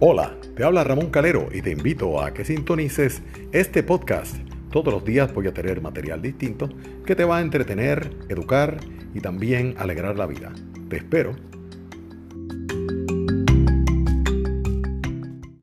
Hola, te habla Ramón Calero y te invito a que sintonices este podcast. Todos los días voy a tener material distinto que te va a entretener, educar y también alegrar la vida. Te espero